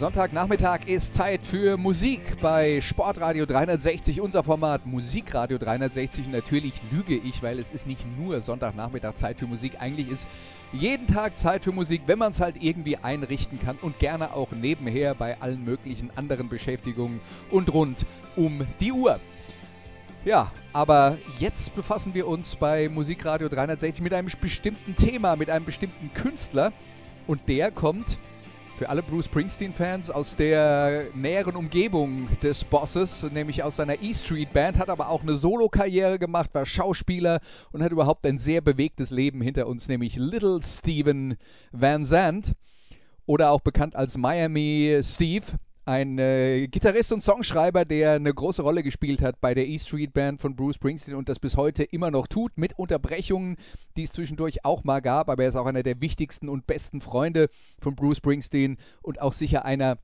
Sonntagnachmittag ist Zeit für Musik bei Sportradio 360, unser Format Musikradio 360. Und natürlich lüge ich, weil es ist nicht nur Sonntagnachmittag Zeit für Musik. Eigentlich ist jeden Tag Zeit für Musik, wenn man es halt irgendwie einrichten kann und gerne auch nebenher bei allen möglichen anderen Beschäftigungen und rund um die Uhr. Ja, aber jetzt befassen wir uns bei Musikradio 360 mit einem bestimmten Thema, mit einem bestimmten Künstler. Und der kommt für alle Bruce Springsteen-Fans aus der näheren Umgebung des Bosses, nämlich aus seiner E Street Band, hat aber auch eine Solo-Karriere gemacht, war Schauspieler und hat überhaupt ein sehr bewegtes Leben hinter uns, nämlich Little Steven Van Zandt oder auch bekannt als Miami Steve ein äh, Gitarrist und Songschreiber, der eine große Rolle gespielt hat bei der E Street Band von Bruce Springsteen und das bis heute immer noch tut, mit Unterbrechungen, die es zwischendurch auch mal gab, aber er ist auch einer der wichtigsten und besten Freunde von Bruce Springsteen und auch sicher einer,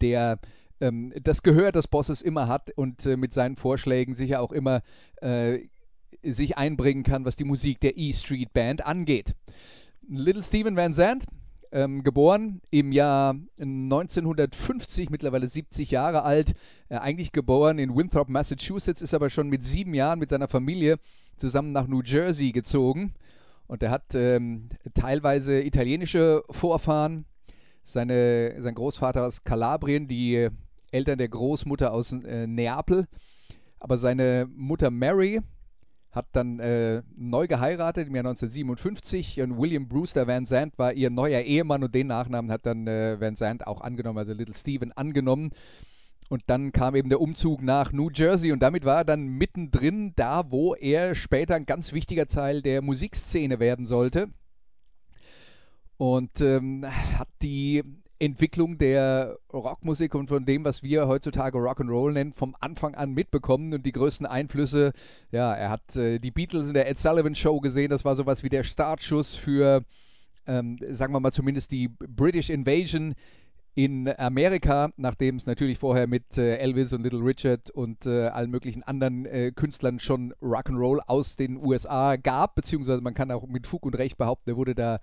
der ähm, das Gehör des Bosses immer hat und äh, mit seinen Vorschlägen sicher auch immer äh, sich einbringen kann, was die Musik der E Street Band angeht. Little Steven Van Zandt ähm, geboren im Jahr 1950, mittlerweile 70 Jahre alt, äh, eigentlich geboren in Winthrop, Massachusetts, ist aber schon mit sieben Jahren mit seiner Familie zusammen nach New Jersey gezogen. Und er hat ähm, teilweise italienische Vorfahren. Seine, sein Großvater aus Kalabrien, die Eltern der Großmutter aus äh, Neapel. Aber seine Mutter Mary hat dann äh, neu geheiratet im Jahr 1957 und William Brewster Van Zandt war ihr neuer Ehemann und den Nachnamen hat dann äh, Van Zandt auch angenommen, also Little Steven angenommen. Und dann kam eben der Umzug nach New Jersey und damit war er dann mittendrin da, wo er später ein ganz wichtiger Teil der Musikszene werden sollte. Und ähm, hat die Entwicklung der Rockmusik und von dem, was wir heutzutage Rock'n'Roll nennen, vom Anfang an mitbekommen und die größten Einflüsse, ja, er hat äh, die Beatles in der Ed Sullivan Show gesehen, das war sowas wie der Startschuss für, ähm, sagen wir mal zumindest die British Invasion in Amerika, nachdem es natürlich vorher mit äh, Elvis und Little Richard und äh, allen möglichen anderen äh, Künstlern schon Rock'n'Roll aus den USA gab, beziehungsweise man kann auch mit Fug und Recht behaupten, er wurde da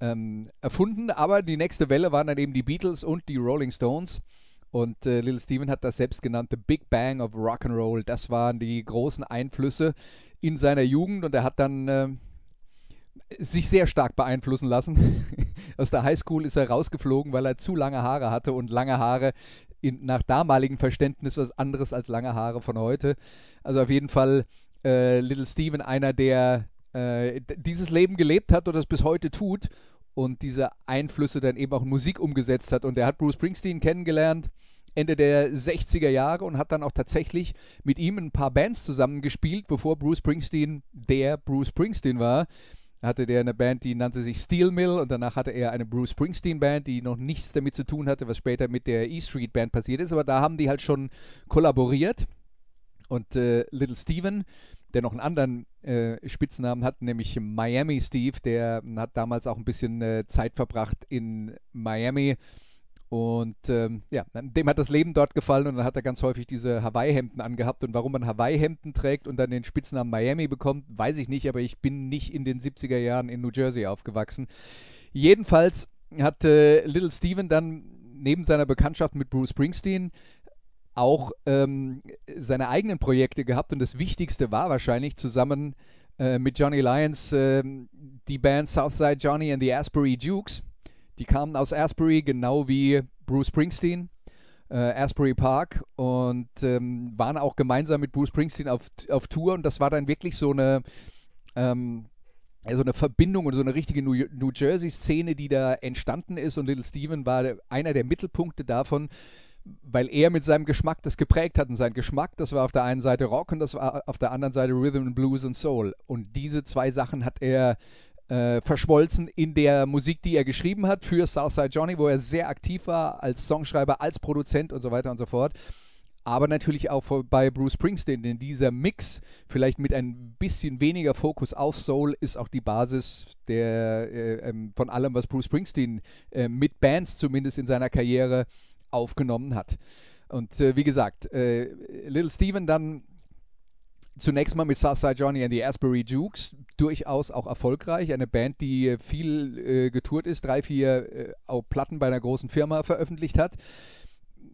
ähm, erfunden. Aber die nächste Welle waren dann eben die Beatles und die Rolling Stones. Und äh, Little Steven hat das selbst genannt, The Big Bang of Rock'n'Roll. Das waren die großen Einflüsse in seiner Jugend und er hat dann äh, sich sehr stark beeinflussen lassen. Aus der Highschool ist er rausgeflogen, weil er zu lange Haare hatte und lange Haare in, nach damaligem Verständnis was anderes als lange Haare von heute. Also auf jeden Fall äh, Little Steven einer, der äh, dieses Leben gelebt hat und das bis heute tut und diese Einflüsse dann eben auch in Musik umgesetzt hat. Und er hat Bruce Springsteen kennengelernt Ende der 60er Jahre und hat dann auch tatsächlich mit ihm ein paar Bands zusammengespielt, bevor Bruce Springsteen der Bruce Springsteen war. Hatte der eine Band, die nannte sich Steel Mill und danach hatte er eine Bruce Springsteen Band, die noch nichts damit zu tun hatte, was später mit der E Street Band passiert ist, aber da haben die halt schon kollaboriert. Und äh, Little Steven, der noch einen anderen äh, Spitznamen hat, nämlich Miami Steve, der hat damals auch ein bisschen äh, Zeit verbracht in Miami. Und ähm, ja, dem hat das Leben dort gefallen und dann hat er ganz häufig diese Hawaii-Hemden angehabt. Und warum man Hawaii-Hemden trägt und dann den Spitznamen Miami bekommt, weiß ich nicht, aber ich bin nicht in den 70er Jahren in New Jersey aufgewachsen. Jedenfalls hat äh, Little Steven dann neben seiner Bekanntschaft mit Bruce Springsteen auch ähm, seine eigenen Projekte gehabt und das Wichtigste war wahrscheinlich zusammen äh, mit Johnny Lyons äh, die Band Southside Johnny and the Asbury Dukes. Die kamen aus Asbury, genau wie Bruce Springsteen, äh, Asbury Park und ähm, waren auch gemeinsam mit Bruce Springsteen auf, auf Tour und das war dann wirklich so eine ähm, so eine Verbindung und so eine richtige New, New Jersey-Szene, die da entstanden ist und Little Steven war einer der Mittelpunkte davon, weil er mit seinem Geschmack das geprägt hat. Und sein Geschmack, das war auf der einen Seite Rock und das war auf der anderen Seite Rhythm and Blues und Soul. Und diese zwei Sachen hat er äh, verschmolzen in der Musik, die er geschrieben hat für Southside Johnny, wo er sehr aktiv war als Songschreiber, als Produzent und so weiter und so fort. aber natürlich auch bei Bruce Springsteen, denn dieser Mix, vielleicht mit ein bisschen weniger Fokus auf Soul, ist auch die Basis der, äh, ähm, von allem, was Bruce Springsteen äh, mit Bands zumindest in seiner Karriere aufgenommen hat. Und äh, wie gesagt, äh, Little Steven dann zunächst mal mit Southside Johnny and the Asbury Jukes durchaus auch erfolgreich. Eine Band, die äh, viel äh, getourt ist, drei, vier äh, auch Platten bei einer großen Firma veröffentlicht hat.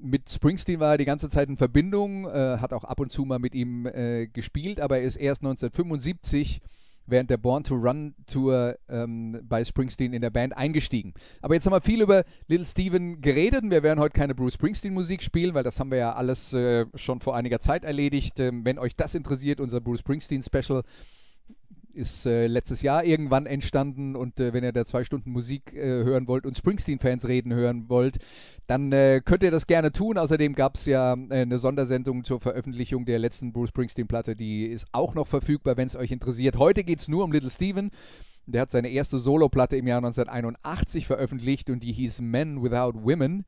Mit Springsteen war er die ganze Zeit in Verbindung, äh, hat auch ab und zu mal mit ihm gespielt, aber er ist erst 1975 während der Born to Run Tour ähm, bei Springsteen in der Band eingestiegen. Aber jetzt haben wir viel über Little Steven geredet und wir werden heute keine Bruce Springsteen Musik spielen, weil das haben wir ja alles äh, schon vor einiger Zeit erledigt. Ähm, wenn euch das interessiert, unser Bruce Springsteen Special, ist äh, letztes Jahr irgendwann entstanden und äh, wenn ihr da zwei Stunden Musik äh, hören wollt und Springsteen-Fans reden hören wollt, dann äh, könnt ihr das gerne tun. Außerdem gab es ja äh, eine Sondersendung zur Veröffentlichung der letzten Bruce Springsteen-Platte, die ist auch noch verfügbar, wenn es euch interessiert. Heute geht es nur um Little Steven. Der hat seine erste Solo-Platte im Jahr 1981 veröffentlicht und die hieß Men Without Women.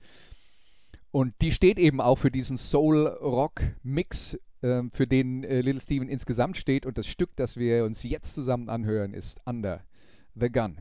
Und die steht eben auch für diesen Soul-Rock-Mix ähm, für den äh, Little Steven insgesamt steht. Und das Stück, das wir uns jetzt zusammen anhören, ist Under the Gun.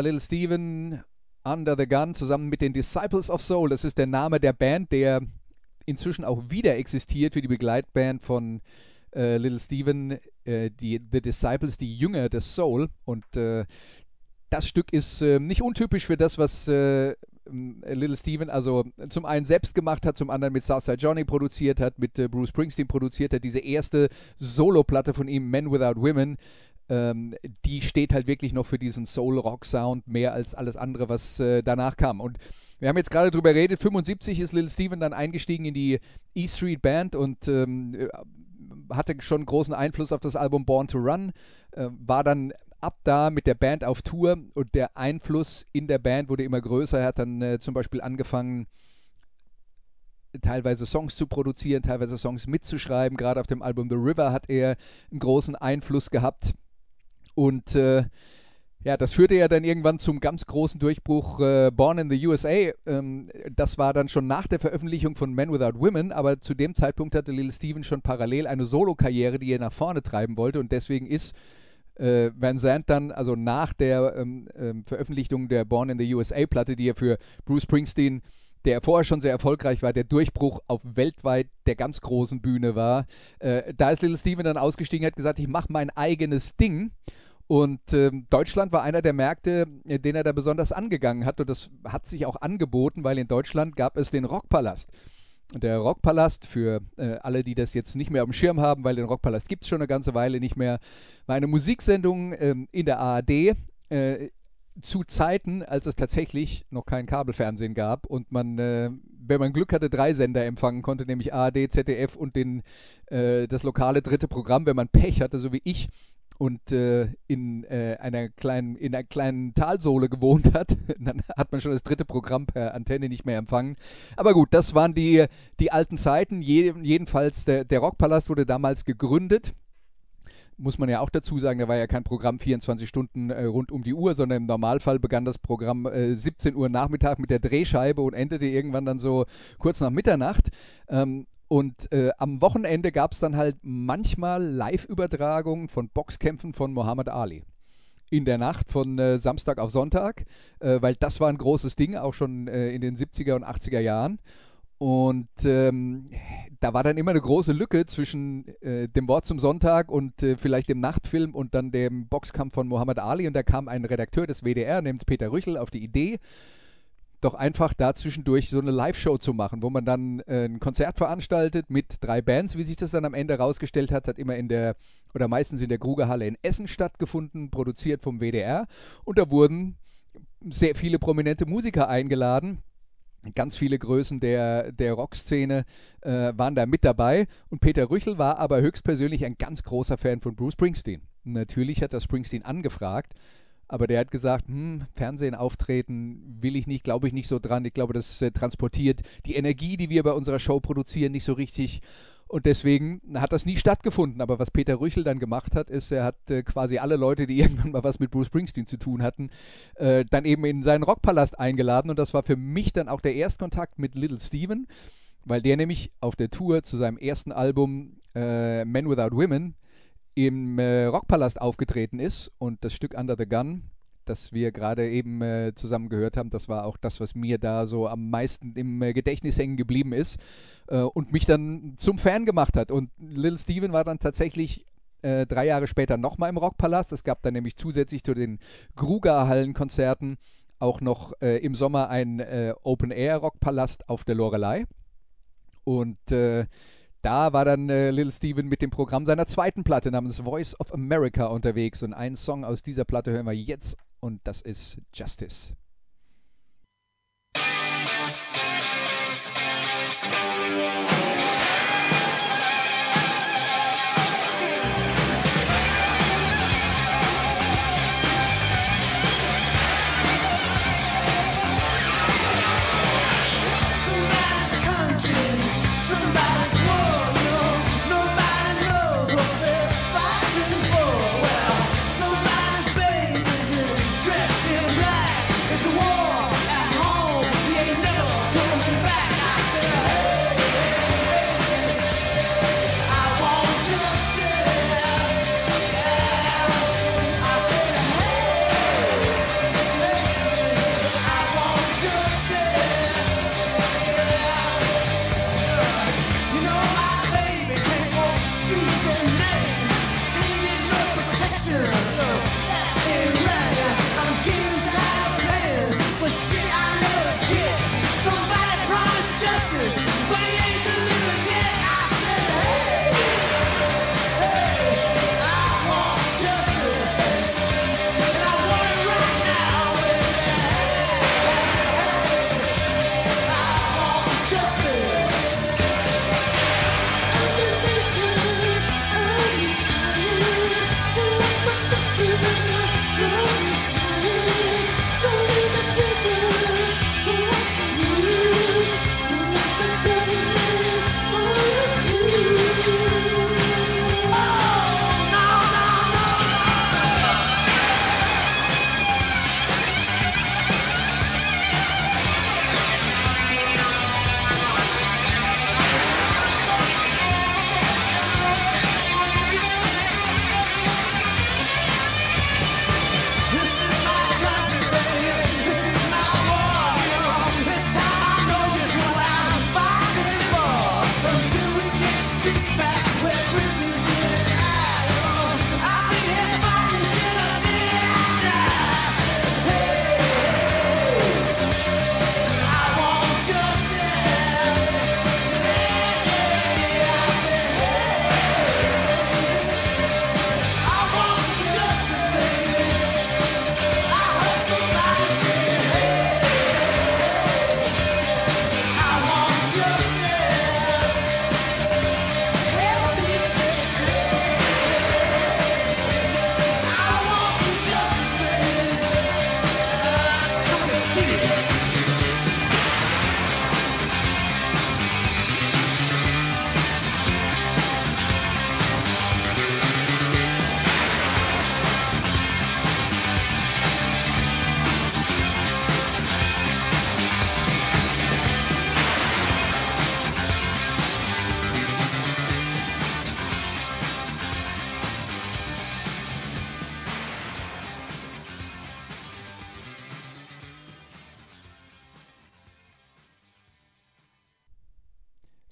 Little Steven Under the Gun zusammen mit den Disciples of Soul. Das ist der Name der Band, der inzwischen auch wieder existiert für die Begleitband von äh, Little Steven, äh, die The Disciples, die Jünger des Soul. Und äh, das Stück ist äh, nicht untypisch für das, was äh, Little Steven also zum einen selbst gemacht hat, zum anderen mit Southside Johnny produziert hat, mit äh, Bruce Springsteen produziert hat. Diese erste Solo-Platte von ihm, Men Without Women, ähm, die steht halt wirklich noch für diesen Soul-Rock-Sound mehr als alles andere, was äh, danach kam. Und wir haben jetzt gerade drüber geredet, 75 ist Little Steven dann eingestiegen in die E Street Band und ähm, äh, hatte schon großen Einfluss auf das Album Born to Run, äh, war dann ab da mit der Band auf Tour und der Einfluss in der Band wurde immer größer. Er hat dann äh, zum Beispiel angefangen, teilweise Songs zu produzieren, teilweise Songs mitzuschreiben. Gerade auf dem Album The River hat er einen großen Einfluss gehabt. Und äh, ja, das führte ja dann irgendwann zum ganz großen Durchbruch äh, Born in the USA. Ähm, das war dann schon nach der Veröffentlichung von Men Without Women, aber zu dem Zeitpunkt hatte Lil Steven schon parallel eine Solo-Karriere, die er nach vorne treiben wollte und deswegen ist äh, Van Zandt dann, also nach der ähm, ähm, Veröffentlichung der Born in the USA-Platte, die ja für Bruce Springsteen der vorher schon sehr erfolgreich war, der Durchbruch auf weltweit der ganz großen Bühne war. Äh, da ist Little Steven dann ausgestiegen, hat gesagt, ich mache mein eigenes Ding und ähm, Deutschland war einer der Märkte, äh, den er da besonders angegangen hat. Und das hat sich auch angeboten, weil in Deutschland gab es den Rockpalast. Und der Rockpalast, für äh, alle, die das jetzt nicht mehr auf dem Schirm haben, weil den Rockpalast gibt es schon eine ganze Weile nicht mehr, war eine Musiksendung ähm, in der ARD. Äh, zu Zeiten, als es tatsächlich noch kein Kabelfernsehen gab und man, äh, wenn man Glück hatte, drei Sender empfangen konnte, nämlich ARD, ZDF und den, äh, das lokale dritte Programm. Wenn man Pech hatte, so wie ich, und äh, in, äh, einer kleinen, in einer kleinen Talsohle gewohnt hat, dann hat man schon das dritte Programm per Antenne nicht mehr empfangen. Aber gut, das waren die, die alten Zeiten. Je, jedenfalls, der, der Rockpalast wurde damals gegründet. Muss man ja auch dazu sagen, da war ja kein Programm 24 Stunden äh, rund um die Uhr, sondern im Normalfall begann das Programm 17 äh, Uhr Nachmittag mit der Drehscheibe und endete irgendwann dann so kurz nach Mitternacht. Ähm, und äh, am Wochenende gab es dann halt manchmal Live-Übertragungen von Boxkämpfen von Muhammad Ali. In der Nacht von äh, Samstag auf Sonntag, äh, weil das war ein großes Ding, auch schon äh, in den 70er und 80er Jahren. Und ähm, da war dann immer eine große Lücke zwischen äh, dem Wort zum Sonntag und äh, vielleicht dem Nachtfilm und dann dem Boxkampf von Muhammad Ali. Und da kam ein Redakteur des WDR, namens Peter Rüchel, auf die Idee, doch einfach da zwischendurch so eine Live-Show zu machen, wo man dann äh, ein Konzert veranstaltet mit drei Bands, wie sich das dann am Ende herausgestellt hat, hat immer in der oder meistens in der Grugerhalle in Essen stattgefunden, produziert vom WDR und da wurden sehr viele prominente Musiker eingeladen. Ganz viele Größen der, der Rockszene äh, waren da mit dabei und Peter Rüchel war aber höchstpersönlich ein ganz großer Fan von Bruce Springsteen. Natürlich hat er Springsteen angefragt, aber der hat gesagt, hm, Fernsehen auftreten will ich nicht, glaube ich nicht so dran. Ich glaube, das äh, transportiert die Energie, die wir bei unserer Show produzieren, nicht so richtig. Und deswegen hat das nie stattgefunden. Aber was Peter Rüchel dann gemacht hat, ist, er hat äh, quasi alle Leute, die irgendwann mal was mit Bruce Springsteen zu tun hatten, äh, dann eben in seinen Rockpalast eingeladen. Und das war für mich dann auch der Erstkontakt mit Little Steven, weil der nämlich auf der Tour zu seinem ersten Album äh, Men Without Women im äh, Rockpalast aufgetreten ist und das Stück Under the Gun, das wir gerade eben äh, zusammen gehört haben, das war auch das, was mir da so am meisten im äh, Gedächtnis hängen geblieben ist äh, und mich dann zum Fan gemacht hat. Und Little Steven war dann tatsächlich äh, drei Jahre später nochmal im Rockpalast. Es gab dann nämlich zusätzlich zu den Gruger-Hallenkonzerten auch noch äh, im Sommer ein Open-Air-Rockpalast auf der Lorelei. Und da war dann äh, Little Steven mit dem Programm seiner zweiten Platte namens Voice of America unterwegs. Und einen Song aus dieser Platte hören wir jetzt und das ist Justice.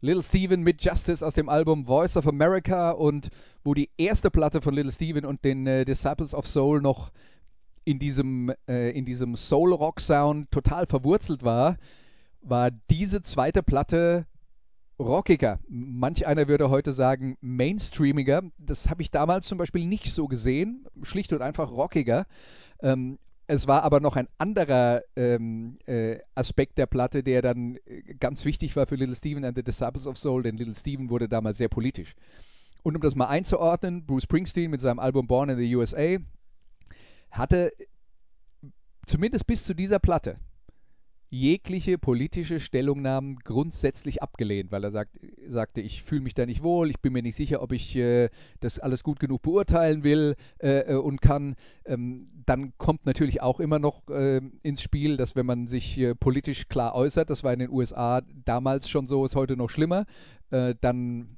Little Steven mit Justice aus dem Album Voice of America und wo die erste Platte von Little Steven und den äh, Disciples of Soul noch in diesem, äh, diesem Soul-Rock-Sound total verwurzelt war, war diese zweite Platte rockiger. Manch einer würde heute sagen mainstreamiger. Das habe ich damals zum Beispiel nicht so gesehen. Schlicht und einfach rockiger. Ähm, es war aber noch ein anderer ähm, äh, Aspekt der Platte, der dann äh, ganz wichtig war für Little Steven and the Disciples of Soul, denn Little Steven wurde damals sehr politisch. Und um das mal einzuordnen, Bruce Springsteen mit seinem Album Born in the USA hatte zumindest bis zu dieser Platte jegliche politische Stellungnahmen grundsätzlich abgelehnt, weil er sagt, sagte, ich fühle mich da nicht wohl, ich bin mir nicht sicher, ob ich äh, das alles gut genug beurteilen will äh, äh und kann. Ähm, dann kommt natürlich auch immer noch äh, ins Spiel, dass wenn man sich äh, politisch klar äußert, das war in den USA damals schon so, ist heute noch schlimmer, äh, dann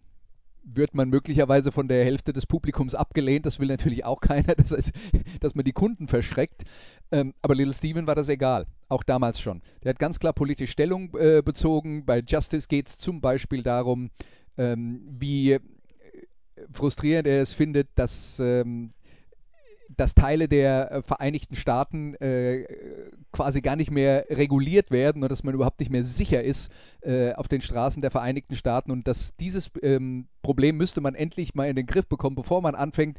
wird man möglicherweise von der Hälfte des Publikums abgelehnt. Das will natürlich auch keiner, das heißt, dass man die Kunden verschreckt. Ähm, aber Little Steven war das egal, auch damals schon. Der hat ganz klar politische Stellung äh, bezogen. Bei Justice geht es zum Beispiel darum, ähm, wie frustrierend er es findet, dass ähm, dass Teile der äh, Vereinigten Staaten äh, quasi gar nicht mehr reguliert werden und dass man überhaupt nicht mehr sicher ist äh, auf den Straßen der Vereinigten Staaten und dass dieses ähm, Problem müsste man endlich mal in den Griff bekommen, bevor man anfängt,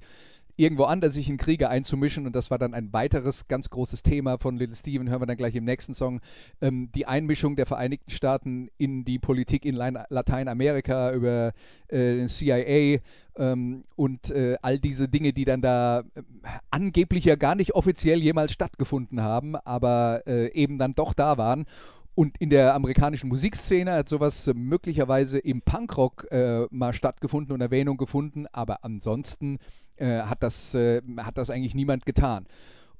irgendwo anders sich in Kriege einzumischen. Und das war dann ein weiteres ganz großes Thema von Little Steven, hören wir dann gleich im nächsten Song. Ähm, die Einmischung der Vereinigten Staaten in die Politik in Lateinamerika über äh, CIA ähm, und äh, all diese Dinge, die dann da äh, angeblich ja gar nicht offiziell jemals stattgefunden haben, aber äh, eben dann doch da waren. Und in der amerikanischen Musikszene hat sowas möglicherweise im Punkrock äh, mal stattgefunden und Erwähnung gefunden, aber ansonsten äh, hat, das, äh, hat das eigentlich niemand getan.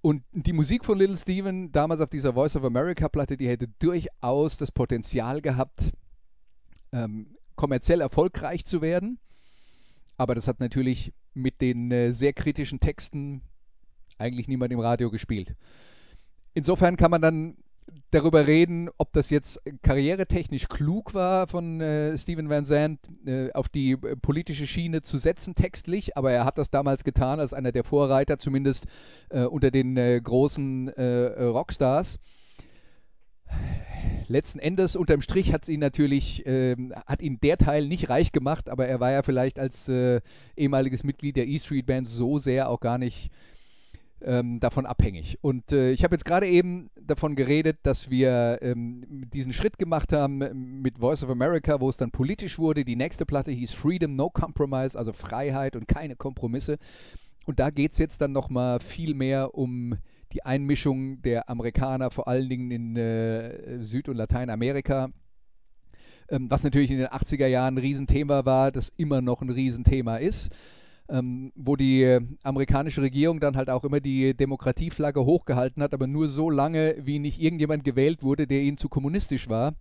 Und die Musik von Little Steven, damals auf dieser Voice of America Platte, die hätte durchaus das Potenzial gehabt, ähm, kommerziell erfolgreich zu werden. Aber das hat natürlich mit den äh, sehr kritischen Texten eigentlich niemand im Radio gespielt. Insofern kann man dann darüber reden, ob das jetzt karrieretechnisch klug war von äh, Steven Van Zandt, äh, auf die äh, politische Schiene zu setzen, textlich, aber er hat das damals getan als einer der Vorreiter, zumindest äh, unter den äh, großen äh, Rockstars. Letzten Endes, unterm Strich, hat ihn natürlich, ähm, hat ihn der Teil nicht reich gemacht, aber er war ja vielleicht als ehemaliges Mitglied der E Street Band so sehr auch gar nicht ähm, davon abhängig. Und äh, ich habe jetzt gerade eben davon geredet, dass wir ähm, diesen Schritt gemacht haben ähm, mit Voice of America, wo es dann politisch wurde. Die nächste Platte hieß Freedom, No Compromise, also Freiheit und keine Kompromisse. Und da geht es jetzt dann nochmal viel mehr um die Einmischung der Amerikaner, vor allen Dingen in äh, Süd- und Lateinamerika. Ähm, was natürlich in den 80er Jahren ein Riesenthema war, das immer noch ein Riesenthema ist ähm, wo die äh, amerikanische Regierung dann halt auch immer die Demokratieflagge hochgehalten hat, aber nur so lange, wie nicht irgendjemand gewählt wurde, der ihnen zu kommunistisch war.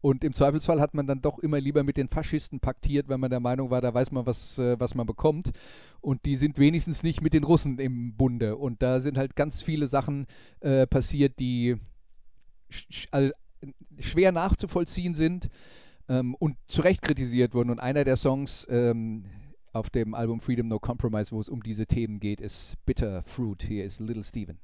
Und im Zweifelsfall hat man dann doch immer lieber mit den Faschisten paktiert, weil man der Meinung war, da weiß man, was, äh, was man bekommt. Und die sind wenigstens nicht mit den Russen im Bunde. Und da sind halt ganz viele Sachen äh, passiert, die sch also schwer nachzuvollziehen sind ähm, und zu Recht kritisiert wurden. Und einer der Songs, ähm, auf dem Album Freedom No Compromise, wo es um diese Themen geht, ist Bitter Fruit. Hier ist Little Steven.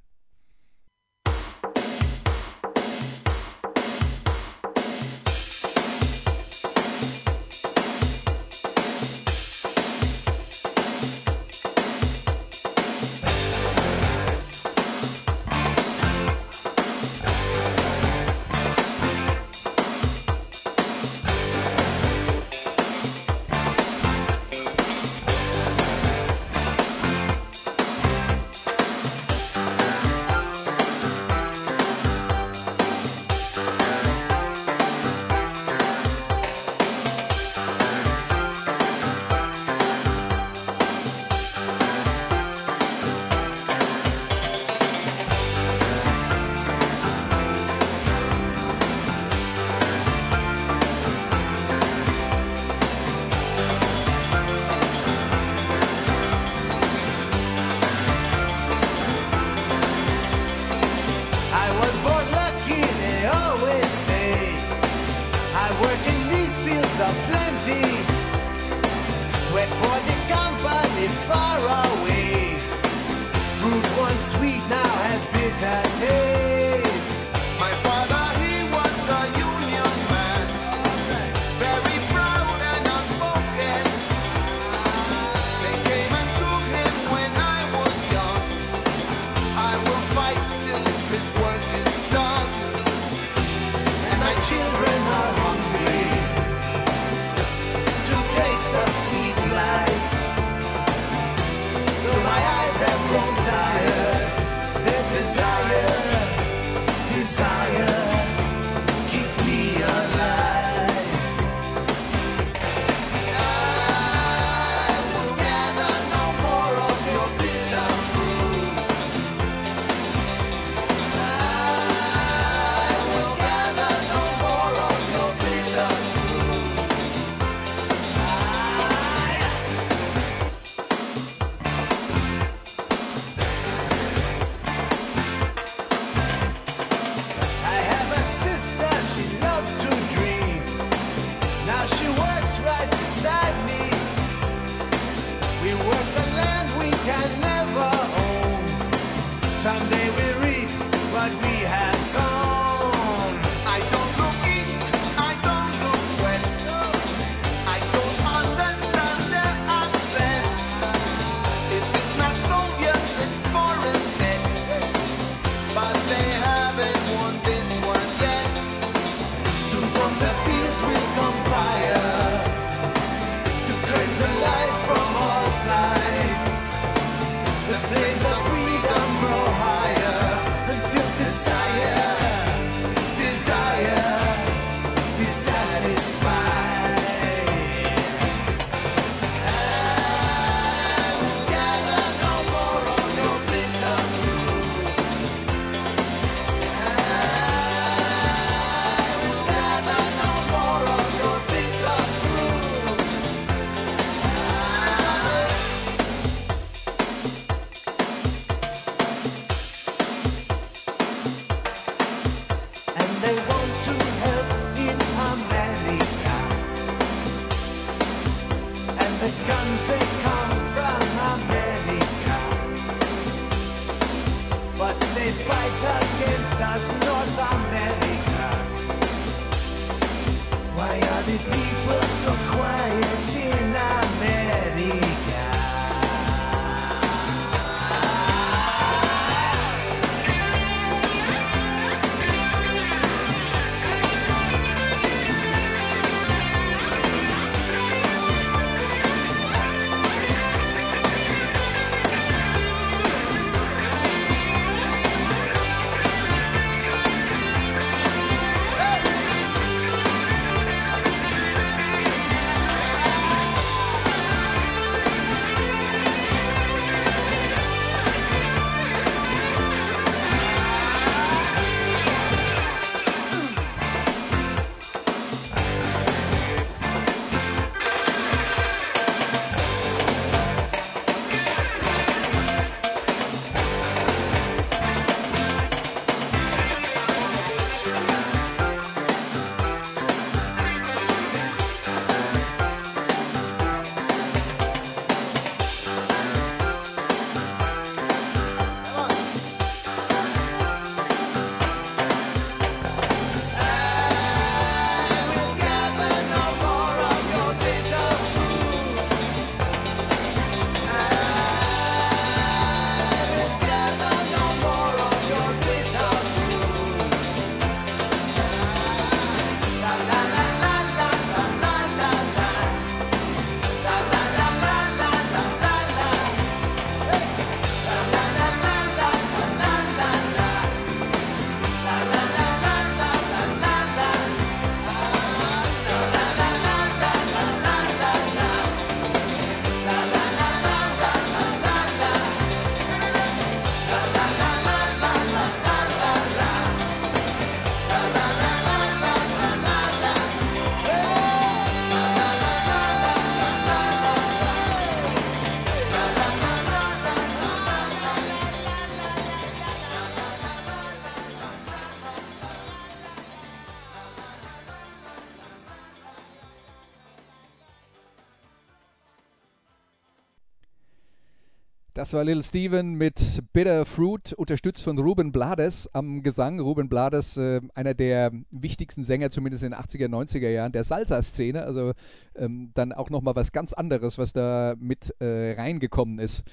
Das war Little Steven mit Bitter Fruit, unterstützt von Ruben Blades am Gesang. Ruben Blades, äh, einer der wichtigsten Sänger, zumindest in den 80er, 90er Jahren, der Salsa-Szene. Also ähm, dann auch nochmal was ganz anderes, was da mit äh, reingekommen ist.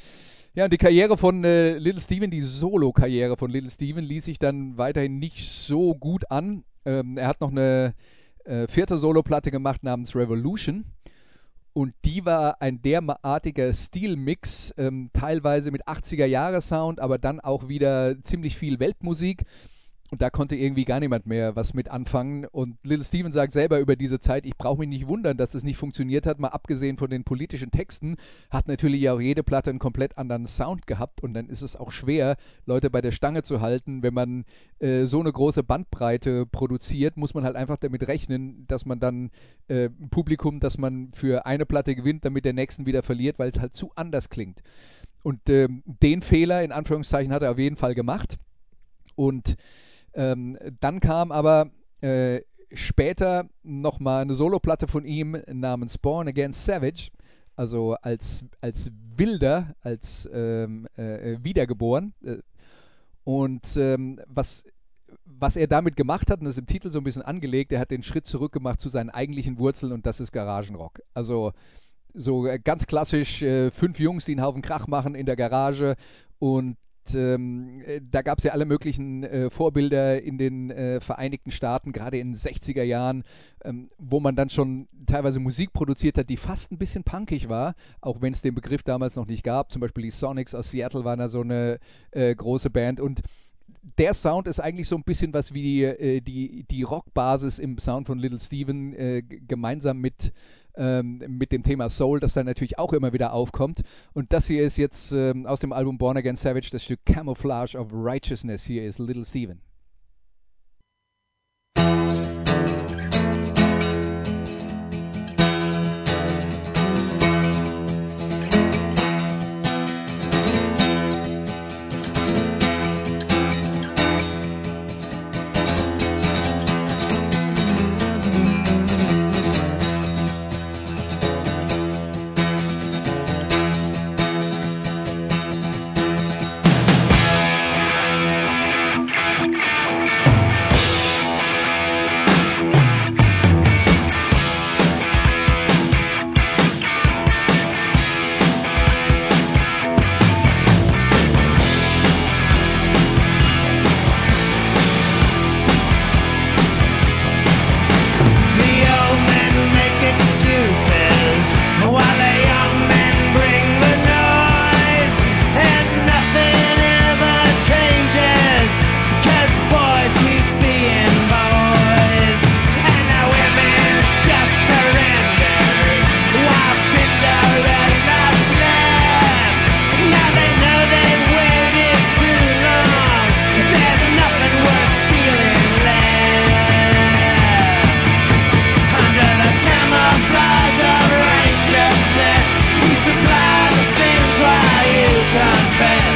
Ja, und die Karriere von äh, Little Steven, die Solo-Karriere von Little Steven, ließ sich dann weiterhin nicht so gut an. Ähm, er hat noch eine äh, vierte Solo-Platte gemacht namens Revolution und die war ein derartiger Stilmix, ähm, teilweise mit 80er-Jahre-Sound, aber dann auch wieder ziemlich viel Weltmusik. Und da konnte irgendwie gar niemand mehr was mit anfangen. Und Little Steven sagt selber über diese Zeit, ich brauche mich nicht wundern, dass das nicht funktioniert hat. Mal abgesehen von den politischen Texten, hat natürlich auch jede Platte einen komplett anderen Sound gehabt. Und dann ist es auch schwer, Leute bei der Stange zu halten. Wenn man äh, so eine große Bandbreite produziert, muss man halt einfach damit rechnen, dass man dann äh, ein Publikum, das man für eine Platte gewinnt, damit der nächsten wieder verliert, weil es halt zu anders klingt. Und äh, den Fehler, in Anführungszeichen, hat er auf jeden Fall gemacht. Und ähm, dann kam aber äh, später nochmal eine Soloplatte von ihm namens Born Again Savage, also als, als Wilder, als ähm, äh, wiedergeboren. Äh, und ähm, was, was er damit gemacht hat, und das ist im Titel so ein bisschen angelegt, er hat den Schritt zurück gemacht zu seinen eigentlichen Wurzeln und das ist Garagenrock. Also so ganz klassisch äh, fünf Jungs, die einen Haufen Krach machen in der Garage und ähm, äh, da gab es ja alle möglichen äh, Vorbilder in den äh, Vereinigten Staaten, gerade in den 60er Jahren, ähm, wo man dann schon teilweise Musik produziert hat, die fast ein bisschen punkig war, auch wenn es den Begriff damals noch nicht gab. Zum Beispiel die Sonics aus Seattle waren da so eine äh, große Band und der Sound ist eigentlich so ein bisschen was wie äh, die, die Rockbasis im Sound von Little Steven äh, gemeinsam mit ähm, mit dem Thema Soul, das dann natürlich auch immer wieder aufkommt. Und das hier ist jetzt ähm, aus dem Album Born Again Savage das Stück Camouflage of Righteousness. Hier ist Little Steven. fast.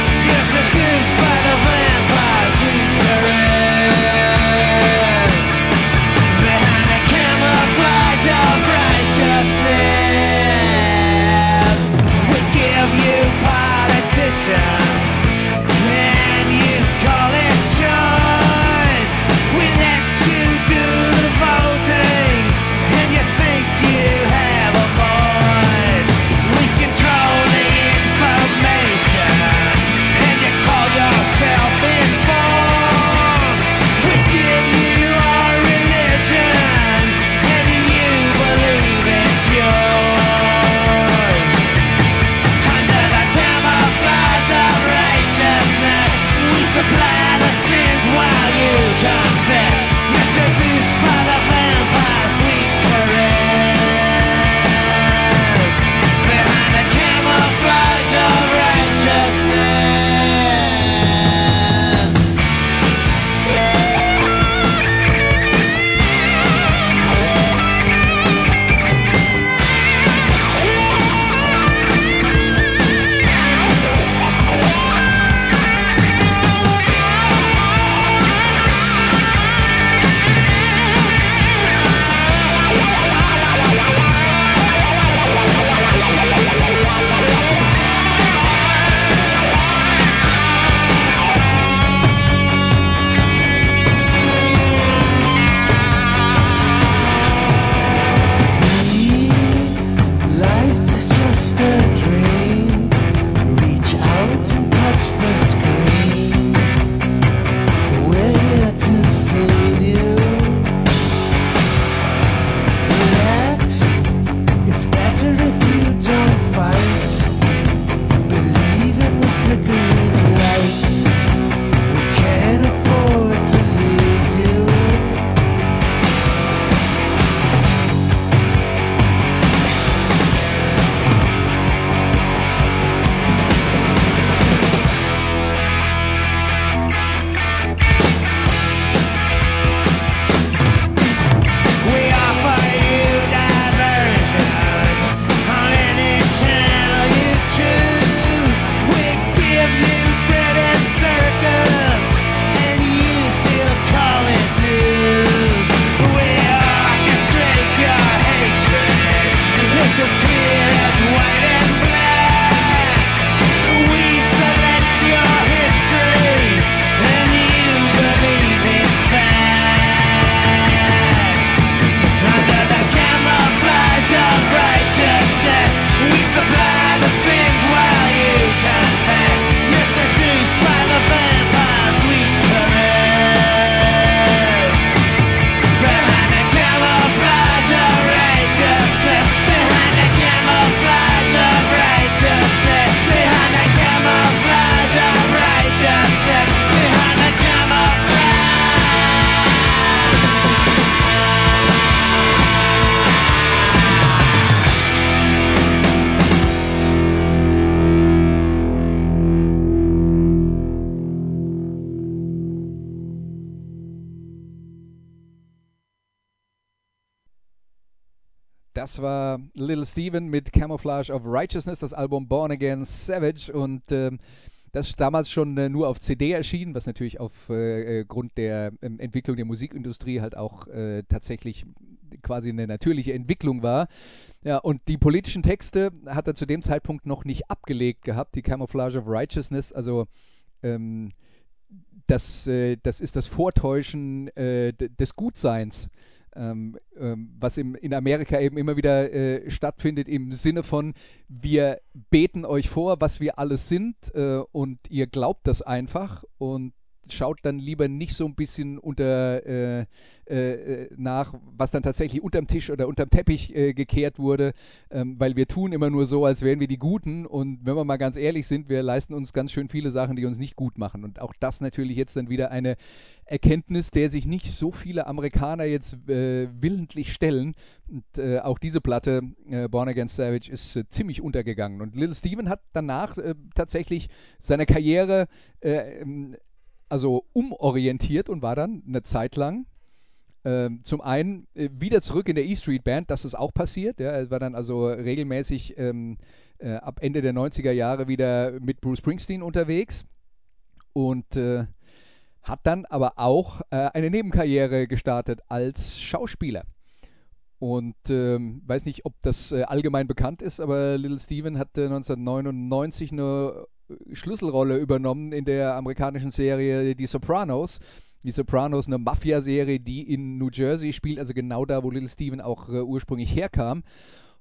Das war Little Steven mit Camouflage of Righteousness, das Album Born Again Savage. Und ähm, das ist damals schon äh, nur auf CD erschienen, was natürlich aufgrund äh, äh der äh, Entwicklung der Musikindustrie halt auch äh, tatsächlich quasi eine natürliche Entwicklung war. Ja, und die politischen Texte hat er zu dem Zeitpunkt noch nicht abgelegt gehabt, die Camouflage of Righteousness, also ähm, das, äh, das ist das Vortäuschen des Gutseins ähm, ähm, was im, in Amerika eben immer wieder äh, stattfindet im Sinne von, wir beten euch vor, was wir alles sind äh, und ihr glaubt das einfach und schaut dann lieber nicht so ein bisschen unter äh, äh, nach, was dann tatsächlich unterm Tisch oder unterm Teppich äh, gekehrt wurde, ähm, weil wir tun immer nur so, als wären wir die Guten und wenn wir mal ganz ehrlich sind, wir leisten uns ganz schön viele Sachen, die uns nicht gut machen und auch das natürlich jetzt dann wieder eine Erkenntnis, der sich nicht so viele Amerikaner jetzt äh, willentlich stellen. Und äh, auch diese Platte, äh, Born Against Savage, ist äh, ziemlich untergegangen. Und Little Steven hat danach äh, tatsächlich seine Karriere äh, ähm, also umorientiert und war dann eine Zeit lang ähm, zum einen wieder zurück in der E Street Band, das ist auch passiert. Ja, er war dann also regelmäßig ähm, ab Ende der 90er Jahre wieder mit Bruce Springsteen unterwegs und hat dann aber auch äh, eine Nebenkarriere gestartet als Schauspieler. Und ähm, weiß nicht, ob das äh, allgemein bekannt ist, aber Little Steven hatte 1999 eine äh, Schlüsselrolle übernommen in der amerikanischen Serie Die Sopranos. Die Sopranos, eine Mafia-Serie, die in New Jersey spielt, also genau da, wo Little Steven auch äh, ursprünglich herkam.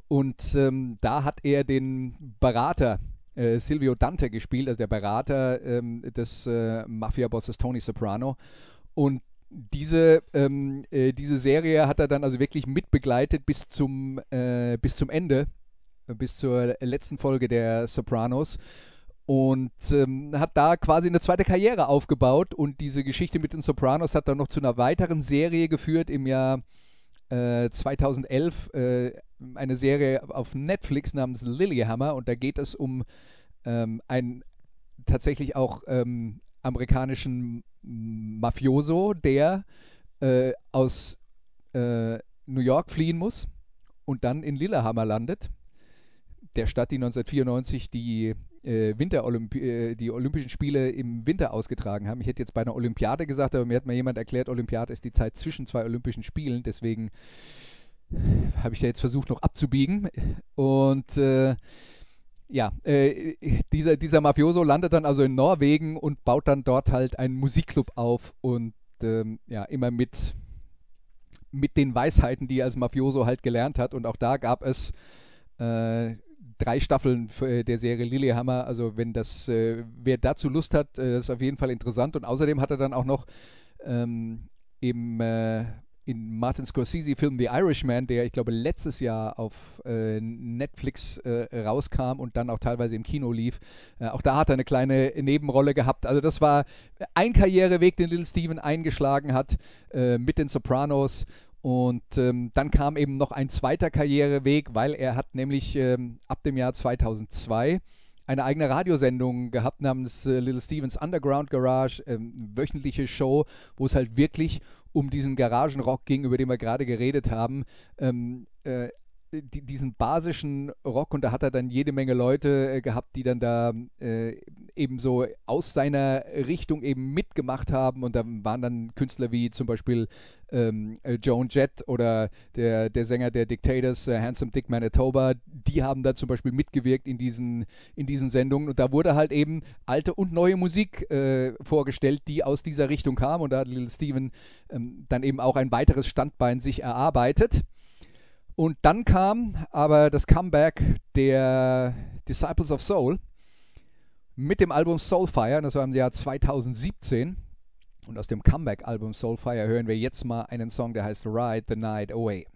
Und ähm, da hat er den Berater äh, Silvio Dante gespielt, also der Berater ähm, des äh, Mafia-Bosses Tony Soprano. Und diese, ähm, äh, diese Serie hat er dann also wirklich mitbegleitet bis zum, äh, bis zum Ende, bis zur letzten Folge der Sopranos und ähm, hat da quasi eine zweite Karriere aufgebaut und diese Geschichte mit den Sopranos hat dann noch zu einer weiteren Serie geführt im Jahr äh, 2011, äh, eine Serie auf Netflix namens Lilyhammer und da geht es um ähm, einen tatsächlich auch ähm, amerikanischen Mafioso, der äh, aus äh, New York fliehen muss und dann in Lillehammer landet, der Stadt, die 1994 die äh, Winterolympi äh, die Olympischen Spiele im Winter ausgetragen haben. Ich hätte jetzt bei einer Olympiade gesagt, aber mir hat mal jemand erklärt, Olympiade ist die Zeit zwischen zwei Olympischen Spielen, deswegen habe ich da jetzt versucht noch abzubiegen und äh, ja, äh, dieser, dieser Mafioso landet dann also in Norwegen und baut dann dort halt einen Musikclub auf und ähm, ja, immer mit, mit den Weisheiten, die er als Mafioso halt gelernt hat. Und auch da gab es äh, drei Staffeln äh, der Serie Lilyhammer. Also wenn das, äh, wer dazu Lust hat, äh, ist auf jeden Fall interessant. Und außerdem hat er dann auch noch ähm, äh, in Martin Scorsese-Film The Irishman, der ich glaube letztes Jahr auf äh, Netflix äh, rauskam und dann auch teilweise im Kino lief. Äh, auch da hat er eine kleine Nebenrolle gehabt. Also das war ein Karriereweg, den Little Steven eingeschlagen hat mit den Sopranos. Und ähm, dann kam eben noch ein zweiter Karriereweg, weil er hat nämlich ähm, ab dem Jahr 2002 eine eigene Radiosendung gehabt namens äh, Little Stevens Underground Garage, ähm, wöchentliche Show, wo es halt wirklich um diesen Garagenrock ging, über den wir gerade geredet haben. Ähm, äh, die, diesen basischen Rock und da hat er dann jede Menge Leute äh, gehabt, die dann da äh, eben so aus seiner Richtung eben mitgemacht haben und da waren dann Künstler wie zum Beispiel ähm, äh, Joan Jett oder der, der Sänger der Dictators, äh, Handsome Dick Manitoba, die haben da zum Beispiel mitgewirkt in diesen, in diesen Sendungen und da wurde halt eben alte und neue Musik äh, vorgestellt, die aus dieser Richtung kam und da hat Little Steven ähm, dann eben auch ein weiteres Standbein sich erarbeitet. Und dann kam aber das Comeback der Disciples of Soul mit dem Album Soulfire, das war im Jahr 2017. Und aus dem Comeback-Album Soulfire hören wir jetzt mal einen Song, der heißt Ride the Night Away.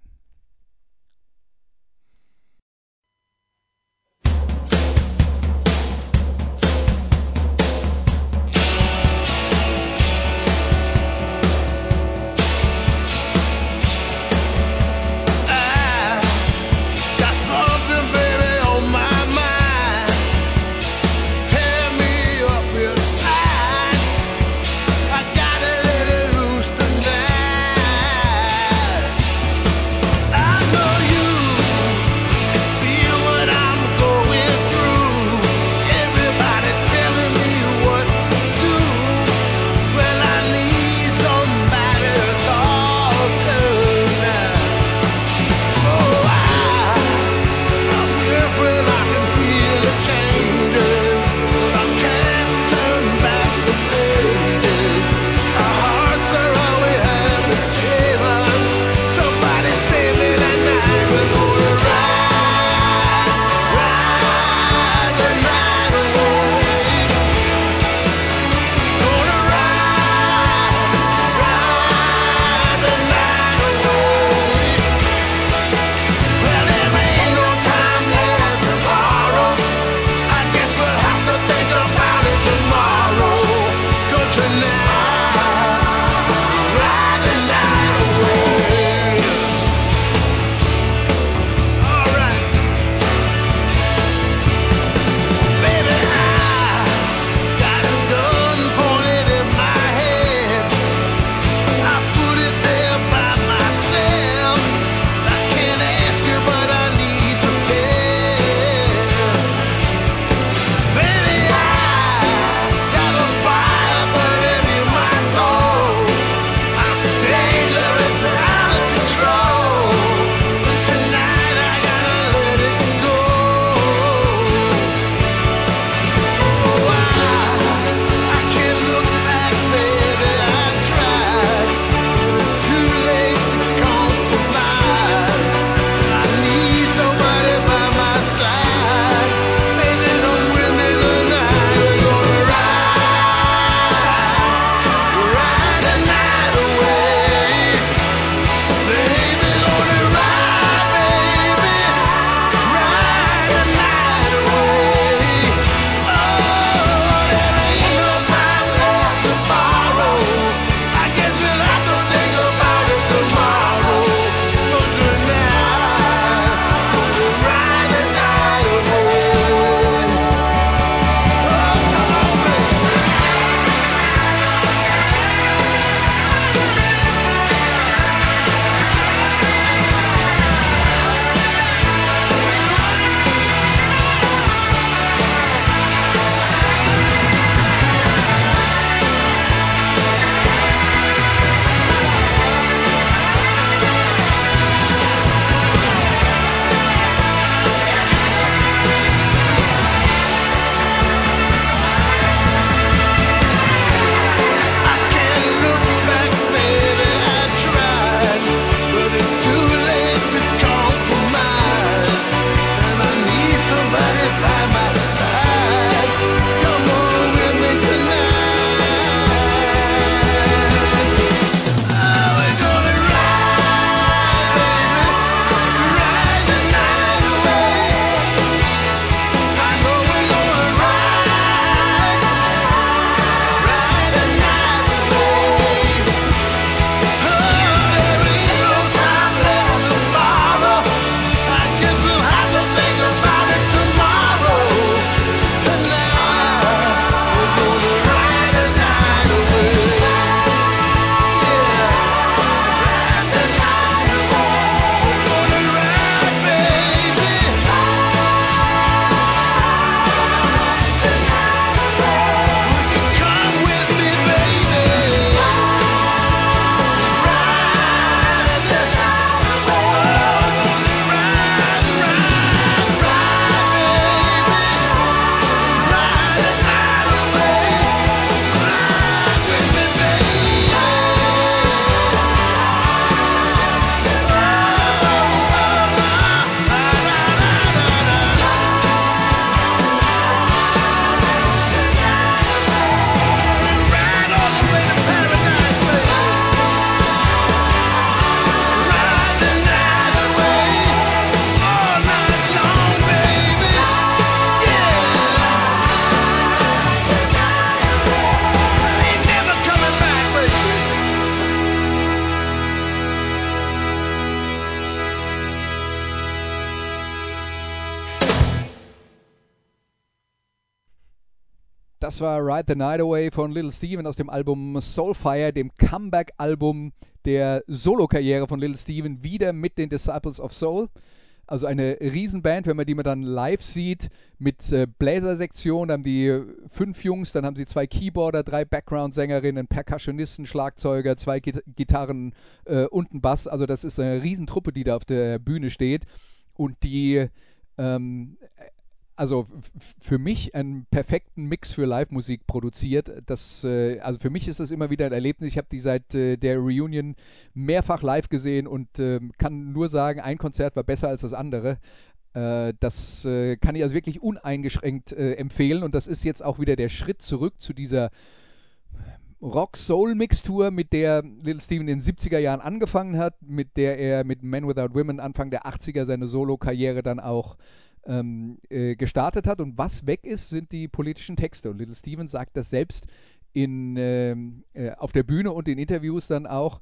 Ride the Night Away von Little Steven aus dem Album Soulfire, dem Comeback-Album der Solo-Karriere von Little Steven, wieder mit den Disciples of Soul. Also eine Riesenband, wenn man die mal dann live sieht, mit äh, Bläsersektion, dann haben die fünf Jungs, dann haben sie zwei Keyboarder, drei Background-Sängerinnen, Percussionisten, Schlagzeuger, zwei Git Gitarren äh, und ein Bass. Also das ist eine Riesentruppe, die da auf der Bühne steht und die ähm, also für mich einen perfekten Mix für Live-Musik produziert. Das, äh, also für mich ist das immer wieder ein Erlebnis. Ich habe die seit äh, der Reunion mehrfach live gesehen und äh, kann nur sagen, ein Konzert war besser als das andere. Äh, das äh, kann ich also wirklich uneingeschränkt äh, empfehlen und das ist jetzt auch wieder der Schritt zurück zu dieser Rock-Soul-Mixtur, mit der Little Steven in den 70er Jahren angefangen hat, mit der er mit Men Without Women Anfang der 80er seine Solo-Karriere dann auch ähm, äh, gestartet hat. Und was weg ist, sind die politischen Texte. Und Little Steven sagt das selbst in, ähm, äh, auf der Bühne und in Interviews dann auch.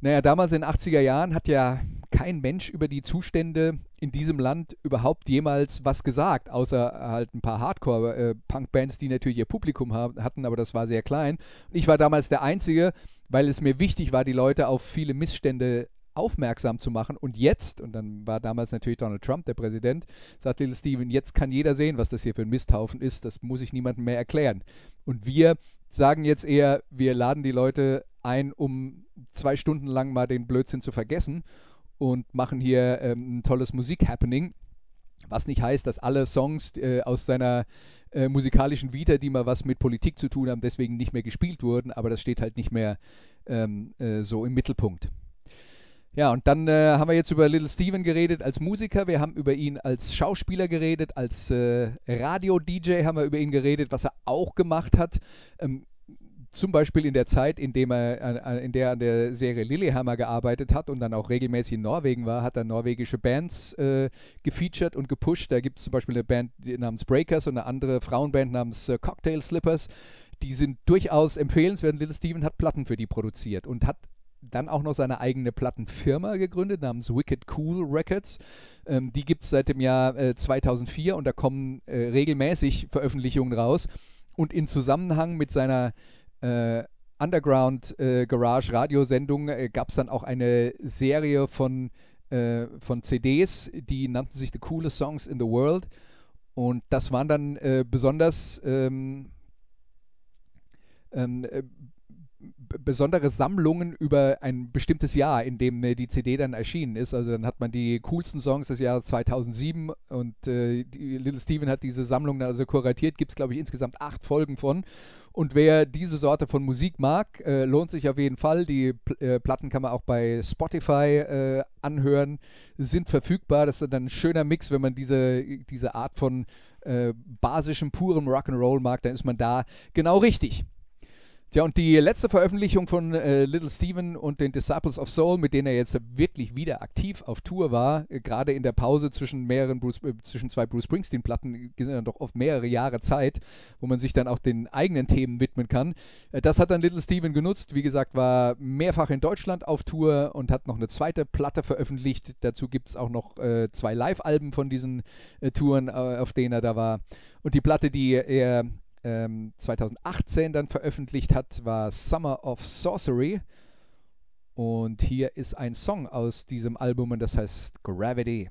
Naja, damals in den 80er Jahren hat ja kein Mensch über die Zustände in diesem Land überhaupt jemals was gesagt, außer halt ein paar Hardcore-Punk-Bands, äh, die natürlich ihr Publikum hatten, aber das war sehr klein. Ich war damals der Einzige, weil es mir wichtig war, die Leute auf viele Missstände aufmerksam zu machen. Und jetzt, und dann war damals natürlich Donald Trump der Präsident, sagt Little Steven, jetzt kann jeder sehen, was das hier für ein Misthaufen ist. Das muss ich niemandem mehr erklären. Und wir sagen jetzt eher, wir laden die Leute ein, um zwei Stunden lang mal den Blödsinn zu vergessen und machen hier ähm, ein tolles Musik-Happening. Was nicht heißt, dass alle Songs äh, aus seiner äh, musikalischen Vita, die mal was mit Politik zu tun haben, deswegen nicht mehr gespielt wurden, aber das steht halt nicht mehr ähm, äh, so im Mittelpunkt. Ja, und dann äh, haben wir jetzt über Little Steven geredet als Musiker, wir haben über ihn als Schauspieler geredet, als äh, Radio-DJ haben wir über ihn geredet, was er auch gemacht hat. Ähm, zum Beispiel in der Zeit, in, dem er, äh, in der er an der Serie Lillehammer gearbeitet hat und dann auch regelmäßig in Norwegen war, hat er norwegische Bands äh, gefeatured und gepusht. Da gibt es zum Beispiel eine Band namens Breakers und eine andere Frauenband namens äh, Cocktail Slippers. Die sind durchaus empfehlenswert. Little Steven hat Platten für die produziert und hat dann auch noch seine eigene Plattenfirma gegründet namens Wicked Cool Records. Ähm, die gibt es seit dem Jahr äh, 2004 und da kommen äh, regelmäßig Veröffentlichungen raus. Und in Zusammenhang mit seiner äh, Underground äh, Garage Radiosendung äh, gab es dann auch eine Serie von, äh, von CDs, die nannten sich The Coolest Songs in the World. Und das waren dann besonders ähm, ähm, besondere Sammlungen über ein bestimmtes Jahr, in dem äh, die CD dann erschienen ist. Also dann hat man die coolsten Songs des Jahres 2007 und äh, Little Steven hat diese Sammlung dann also kuratiert. Gibt es, glaube ich, insgesamt acht Folgen von. Und wer diese Sorte von Musik mag, äh, lohnt sich auf jeden Fall. Die äh, Platten kann man auch bei Spotify äh, anhören, sind verfügbar. Das ist dann ein schöner Mix, wenn man diese, diese Art von äh, basischem, purem Rock'n'Roll mag, dann ist man da genau richtig. Tja, und die letzte Veröffentlichung von äh, Little Steven und den Disciples of Soul, mit denen er jetzt wirklich wieder aktiv auf Tour war, äh, gerade in der Pause zwischen mehreren Bruce, äh, zwischen zwei Bruce Springsteen-Platten, sind dann doch oft mehrere Jahre Zeit, wo man sich dann auch den eigenen Themen widmen kann. Äh, das hat dann Little Steven genutzt. Wie gesagt, war mehrfach in Deutschland auf Tour und hat noch eine zweite Platte veröffentlicht. Dazu gibt es auch noch äh, zwei Live-Alben von diesen äh, Touren, auf denen er da war. Und die Platte, die er ähm, 2018 dann veröffentlicht hat, war Summer of Sorcery. Und hier ist ein Song aus diesem Album und das heißt Gravity.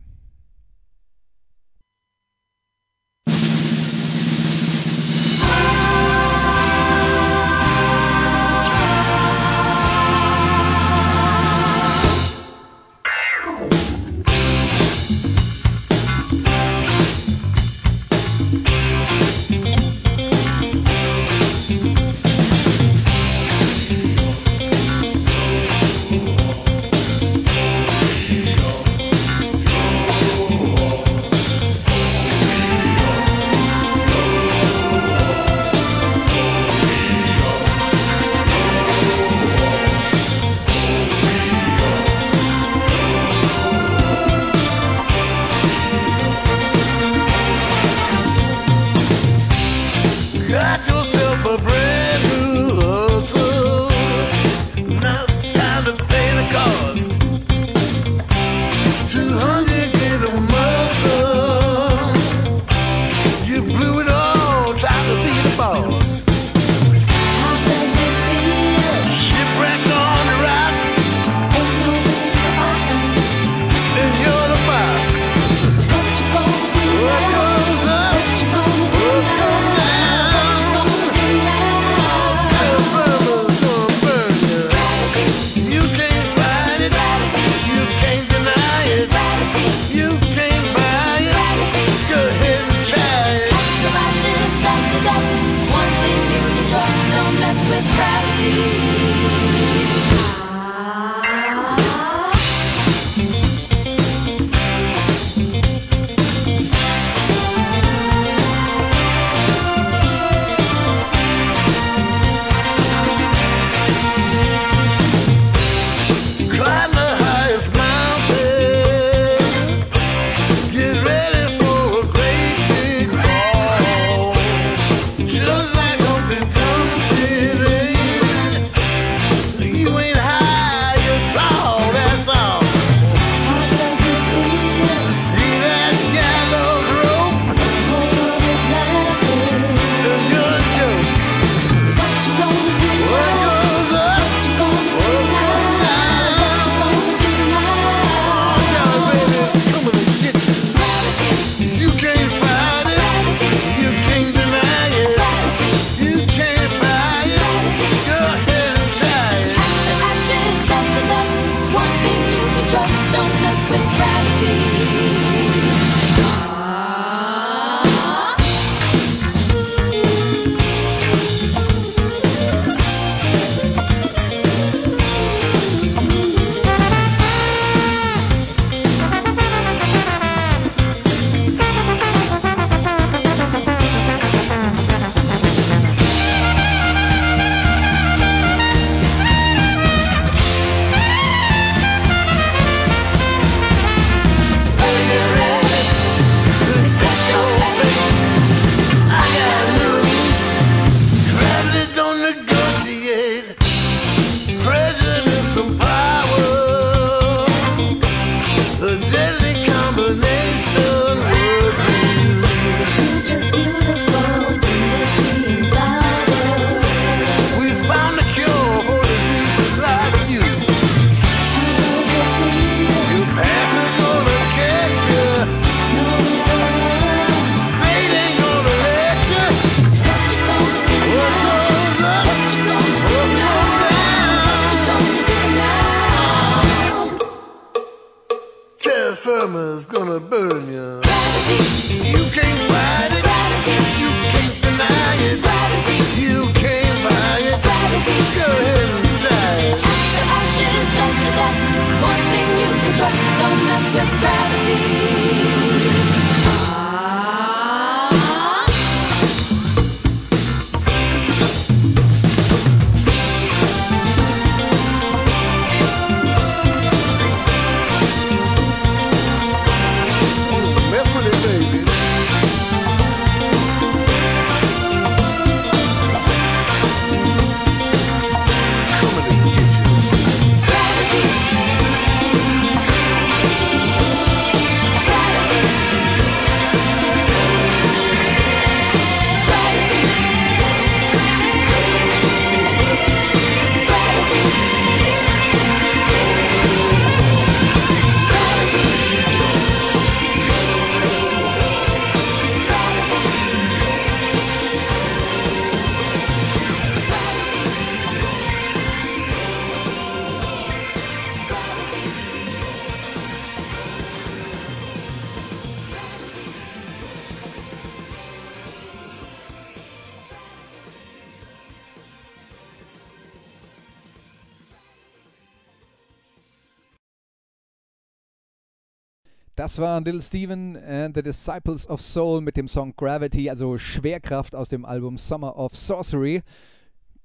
Das waren Little Steven and the Disciples of Soul mit dem Song Gravity, also Schwerkraft aus dem Album Summer of Sorcery,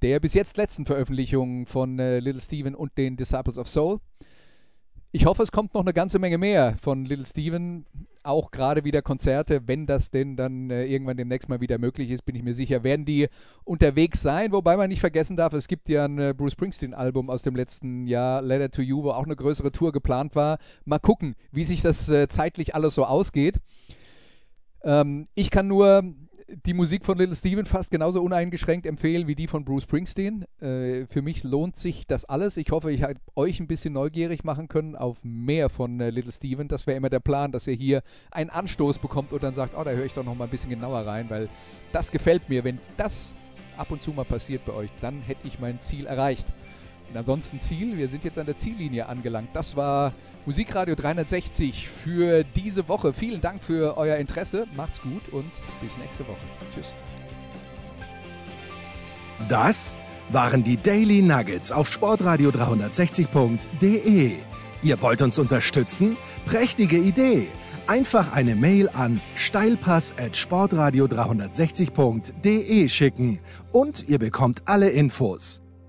der bis jetzt letzten Veröffentlichung von äh, Little Steven und den Disciples of Soul. Ich hoffe, es kommt noch eine ganze Menge mehr von Little Steven. Auch gerade wieder Konzerte, wenn das denn dann äh, irgendwann demnächst mal wieder möglich ist, bin ich mir sicher, werden die unterwegs sein. Wobei man nicht vergessen darf, es gibt ja ein äh, Bruce Springsteen-Album aus dem letzten Jahr, Letter to You, wo auch eine größere Tour geplant war. Mal gucken, wie sich das äh, zeitlich alles so ausgeht. Ähm, ich kann nur die Musik von Little Steven fast genauso uneingeschränkt empfehlen wie die von Bruce Springsteen. Äh, für mich lohnt sich das alles. Ich hoffe, ich habe euch ein bisschen neugierig machen können auf mehr von äh, Little Steven. Das wäre immer der Plan, dass ihr hier einen Anstoß bekommt und dann sagt, oh, da höre ich doch noch mal ein bisschen genauer rein, weil das gefällt mir. Wenn das ab und zu mal passiert bei euch, dann hätte ich mein Ziel erreicht. Und ansonsten Ziel, wir sind jetzt an der Ziellinie angelangt. Das war Musikradio 360 für diese Woche. Vielen Dank für euer Interesse. Macht's gut und bis nächste Woche. Tschüss. Das waren die Daily Nuggets auf Sportradio 360.de. Ihr wollt uns unterstützen? Prächtige Idee! Einfach eine Mail an steilpass at sportradio 360.de schicken und ihr bekommt alle Infos.